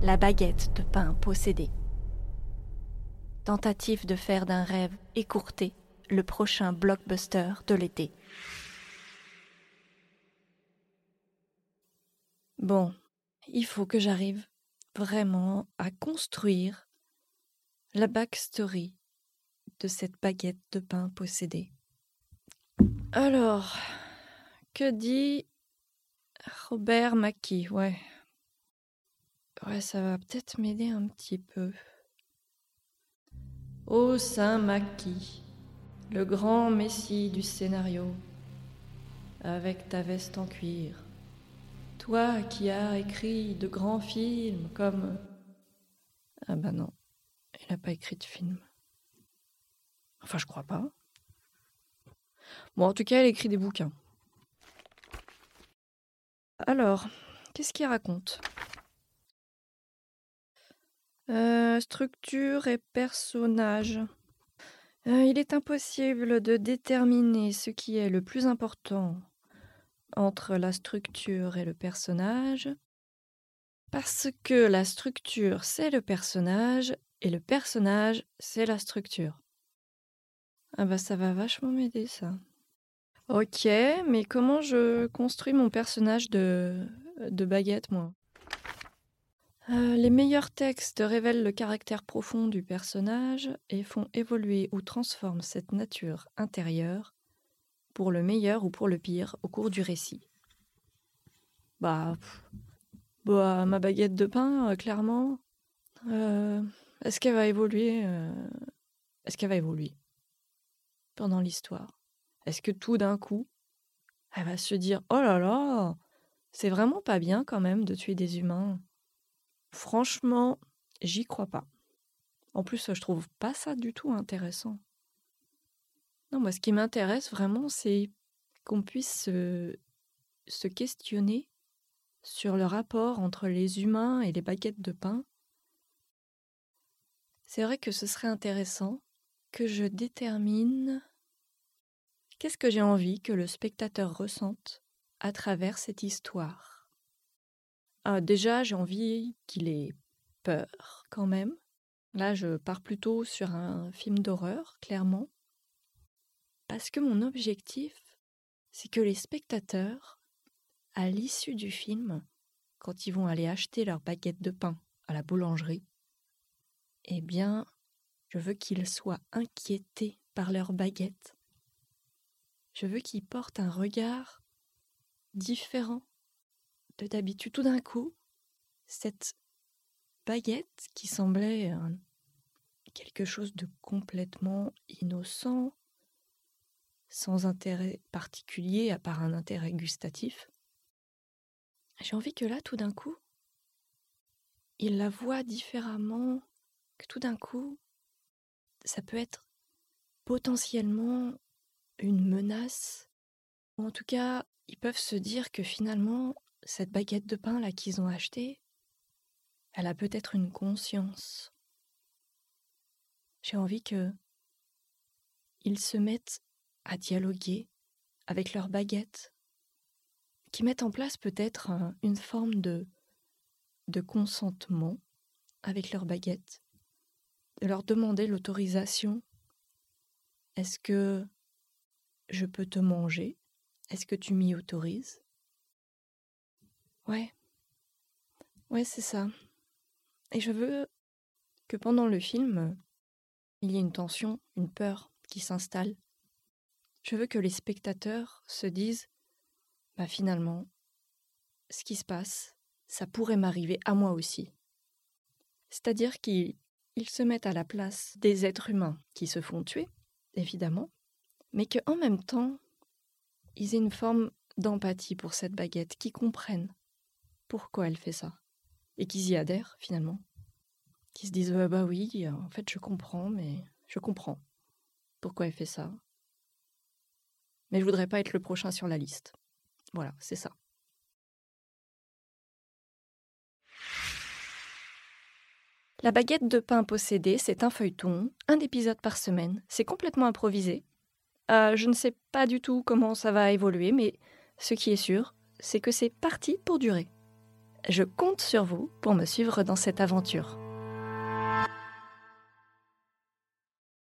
La baguette de pain possédée. Tentative de faire d'un rêve écourté le prochain blockbuster de l'été. Bon, il faut que j'arrive vraiment à construire la backstory de cette baguette de pain possédée. Alors, que dit Robert Mackie? Ouais. Ouais, ça va peut-être m'aider un petit peu. Ô Saint Mackie, le grand messie du scénario, avec ta veste en cuir, toi qui as écrit de grands films comme... Ah bah non, il n'a pas écrit de film. Enfin, je crois pas. Bon, en tout cas, elle écrit des bouquins. Alors, qu'est-ce qu'il raconte? Euh, Structure et personnage. Euh, il est impossible de déterminer ce qui est le plus important entre la structure et le personnage, parce que la structure, c'est le personnage, et le personnage, c'est la structure. Ah bah ça va vachement m'aider ça. Ok, mais comment je construis mon personnage de, de baguette, moi? Euh, Les meilleurs textes révèlent le caractère profond du personnage et font évoluer ou transforment cette nature intérieure pour le meilleur ou pour le pire au cours du récit. Bah, bah ma baguette de pain, euh, clairement. Euh, est-ce qu'elle va évoluer Est-ce qu'elle va évoluer pendant l'histoire? Est-ce que tout d'un coup, elle va se dire Oh là là, c'est vraiment pas bien quand même de tuer des humains? Franchement, j'y crois pas. En plus, je trouve pas ça du tout intéressant. Non, moi, ce qui m'intéresse vraiment, c'est qu'on puisse se, se questionner sur le rapport entre les humains et les baguettes de pain. C'est vrai que ce serait intéressant que je détermine Qu'est-ce que j'ai envie que le spectateur ressente à travers cette histoire ah, Déjà, j'ai envie qu'il ait peur quand même. Là, je pars plutôt sur un film d'horreur, clairement. Parce que mon objectif, c'est que les spectateurs, à l'issue du film, quand ils vont aller acheter leur baguette de pain à la boulangerie, eh bien, je veux qu'ils soient inquiétés par leur baguette je veux qu'il porte un regard différent de d'habitude. Tout d'un coup, cette baguette qui semblait quelque chose de complètement innocent, sans intérêt particulier à part un intérêt gustatif, j'ai envie que là, tout d'un coup, il la voit différemment, que tout d'un coup, ça peut être potentiellement une menace. Ou en tout cas, ils peuvent se dire que finalement, cette baguette de pain là qu'ils ont achetée, elle a peut-être une conscience. J'ai envie que ils se mettent à dialoguer avec leur baguette, qui mettent en place peut-être une forme de, de consentement avec leur baguette, de leur demander l'autorisation. Est-ce que je peux te manger? Est-ce que tu m'y autorises? Ouais. Ouais, c'est ça. Et je veux que pendant le film, il y ait une tension, une peur qui s'installe. Je veux que les spectateurs se disent Bah finalement, ce qui se passe, ça pourrait m'arriver à moi aussi. C'est-à-dire qu'ils se mettent à la place des êtres humains qui se font tuer, évidemment, mais qu'en même temps, ils aient une forme d'empathie pour cette baguette, qu'ils comprennent pourquoi elle fait ça, et qu'ils y adhèrent finalement. Qu'ils se disent bah oui, en fait je comprends, mais je comprends pourquoi elle fait ça. Mais je voudrais pas être le prochain sur la liste. Voilà, c'est ça. La baguette de pain possédée, c'est un feuilleton, un épisode par semaine. C'est complètement improvisé. Euh, je ne sais pas du tout comment ça va évoluer, mais ce qui est sûr, c'est que c'est parti pour durer. Je compte sur vous pour me suivre dans cette aventure.